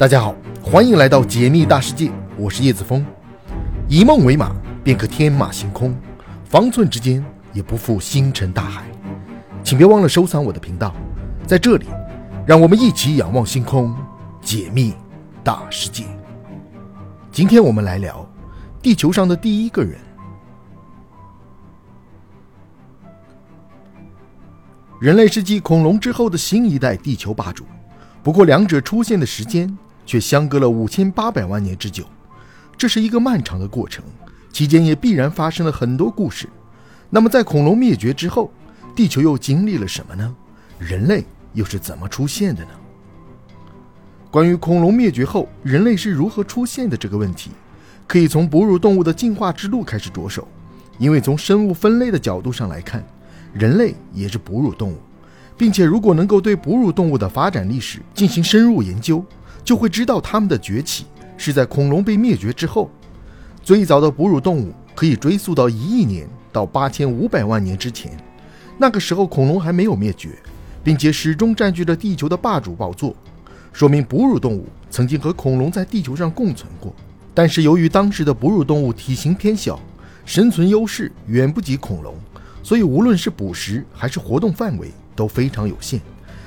大家好，欢迎来到解密大世界，我是叶子峰。以梦为马，便可天马行空；方寸之间，也不负星辰大海。请别忘了收藏我的频道，在这里，让我们一起仰望星空，解密大世界。今天我们来聊地球上的第一个人。人类是继恐龙之后的新一代地球霸主，不过两者出现的时间。却相隔了五千八百万年之久，这是一个漫长的过程，期间也必然发生了很多故事。那么，在恐龙灭绝之后，地球又经历了什么呢？人类又是怎么出现的呢？关于恐龙灭绝后人类是如何出现的这个问题，可以从哺乳动物的进化之路开始着手，因为从生物分类的角度上来看，人类也是哺乳动物，并且如果能够对哺乳动物的发展历史进行深入研究。就会知道它们的崛起是在恐龙被灭绝之后。最早的哺乳动物可以追溯到一亿年到八千五百万年之前，那个时候恐龙还没有灭绝，并且始终占据着地球的霸主宝座，说明哺乳动物曾经和恐龙在地球上共存过。但是由于当时的哺乳动物体型偏小，生存优势远不及恐龙，所以无论是捕食还是活动范围都非常有限。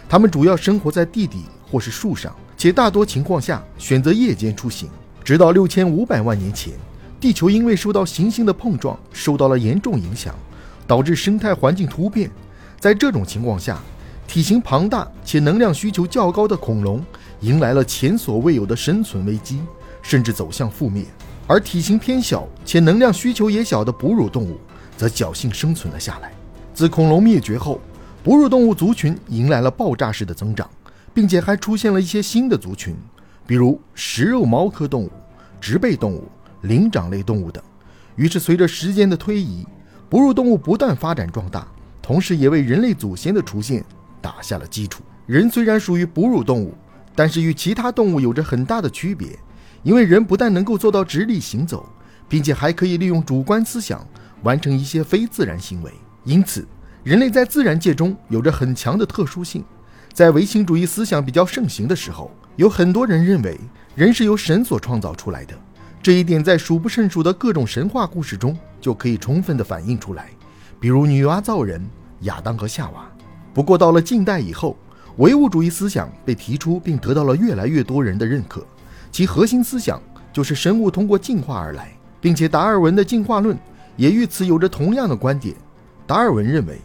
它们主要生活在地底或是树上。且大多情况下选择夜间出行。直到六千五百万年前，地球因为受到行星的碰撞受到了严重影响，导致生态环境突变。在这种情况下，体型庞大且能量需求较高的恐龙迎来了前所未有的生存危机，甚至走向覆灭；而体型偏小且能量需求也小的哺乳动物则侥幸生存了下来。自恐龙灭绝后，哺乳动物族群迎来了爆炸式的增长。并且还出现了一些新的族群，比如食肉猫科动物、植被动物、灵长类动物等。于是，随着时间的推移，哺乳动物不断发展壮大，同时也为人类祖先的出现打下了基础。人虽然属于哺乳动物，但是与其他动物有着很大的区别，因为人不但能够做到直立行走，并且还可以利用主观思想完成一些非自然行为。因此，人类在自然界中有着很强的特殊性。在唯心主义思想比较盛行的时候，有很多人认为人是由神所创造出来的。这一点在数不胜数的各种神话故事中就可以充分的反映出来，比如女娲造人、亚当和夏娃。不过到了近代以后，唯物主义思想被提出并得到了越来越多人的认可，其核心思想就是生物通过进化而来，并且达尔文的进化论也与此有着同样的观点。达尔文认为，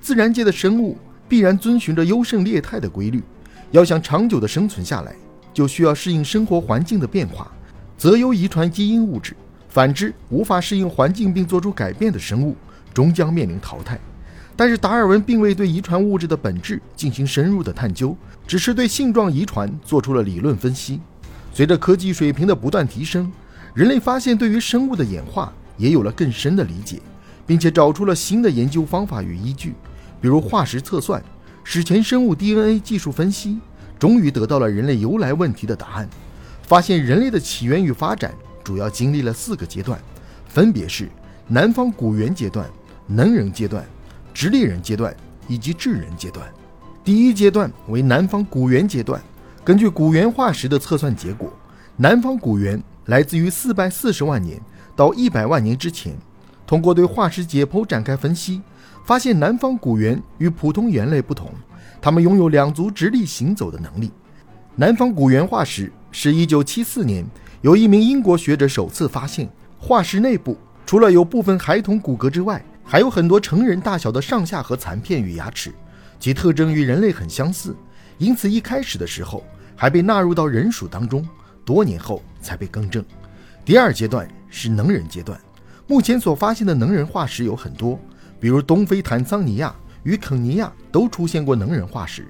自然界的生物。必然遵循着优胜劣汰的规律，要想长久的生存下来，就需要适应生活环境的变化，择优遗传基因物质；反之，无法适应环境并做出改变的生物，终将面临淘汰。但是达尔文并未对遗传物质的本质进行深入的探究，只是对性状遗传做出了理论分析。随着科技水平的不断提升，人类发现对于生物的演化也有了更深的理解，并且找出了新的研究方法与依据。比如化石测算、史前生物 DNA 技术分析，终于得到了人类由来问题的答案，发现人类的起源与发展主要经历了四个阶段，分别是南方古猿阶段、能人阶段、直立人阶段以及智人阶段。第一阶段为南方古猿阶段，根据古猿化石的测算结果，南方古猿来自于四百四十万年到一百万年之前，通过对化石解剖展开分析。发现南方古猿与普通猿类不同，它们拥有两足直立行走的能力。南方古猿化石是一九七四年由一名英国学者首次发现，化石内部除了有部分孩童骨骼之外，还有很多成人大小的上下颌残片与牙齿，其特征与人类很相似，因此一开始的时候还被纳入到人属当中，多年后才被更正。第二阶段是能人阶段，目前所发现的能人化石有很多。比如东非坦桑尼亚与肯尼亚都出现过能人化石，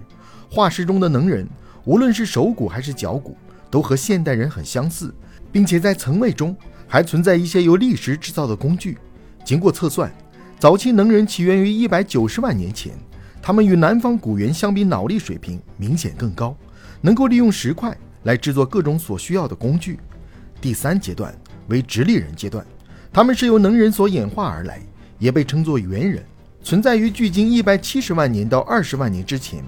化石中的能人无论是手骨还是脚骨，都和现代人很相似，并且在层位中还存在一些由砾石制造的工具。经过测算，早期能人起源于一百九十万年前，他们与南方古猿相比，脑力水平明显更高，能够利用石块来制作各种所需要的工具。第三阶段为直立人阶段，他们是由能人所演化而来。也被称作猿人，存在于距今一百七十万年到二十万年之前，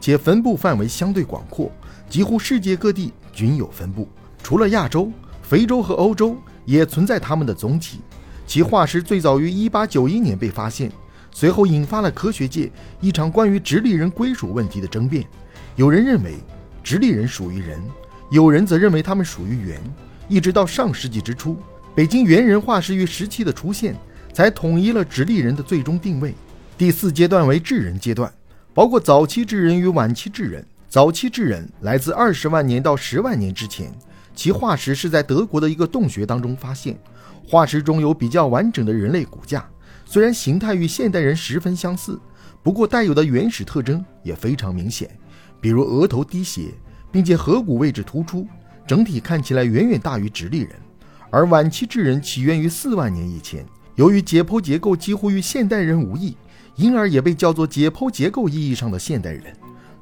且分布范围相对广阔，几乎世界各地均有分布。除了亚洲、非洲和欧洲，也存在他们的踪迹。其化石最早于一八九一年被发现，随后引发了科学界一场关于直立人归属问题的争辩。有人认为直立人属于人，有人则认为他们属于猿。一直到上世纪之初，北京猿人化石于石器的出现。才统一了直立人的最终定位。第四阶段为智人阶段，包括早期智人与晚期智人。早期智人来自二十万年到十万年之前，其化石是在德国的一个洞穴当中发现。化石中有比较完整的人类骨架，虽然形态与现代人十分相似，不过带有的原始特征也非常明显，比如额头低斜，并且颌骨位置突出，整体看起来远远大于直立人。而晚期智人起源于四万年以前。由于解剖结构几乎与现代人无异，因而也被叫做解剖结构意义上的现代人。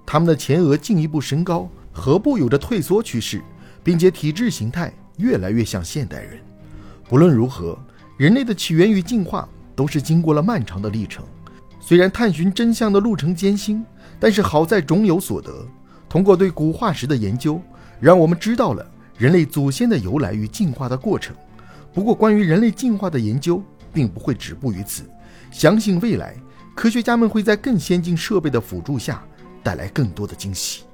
他们的前额进一步升高，颌部有着退缩趋势，并且体质形态越来越像现代人。不论如何，人类的起源与进化都是经过了漫长的历程。虽然探寻真相的路程艰辛，但是好在种有所得。通过对古化石的研究，让我们知道了人类祖先的由来与进化的过程。不过，关于人类进化的研究，并不会止步于此，相信未来科学家们会在更先进设备的辅助下带来更多的惊喜。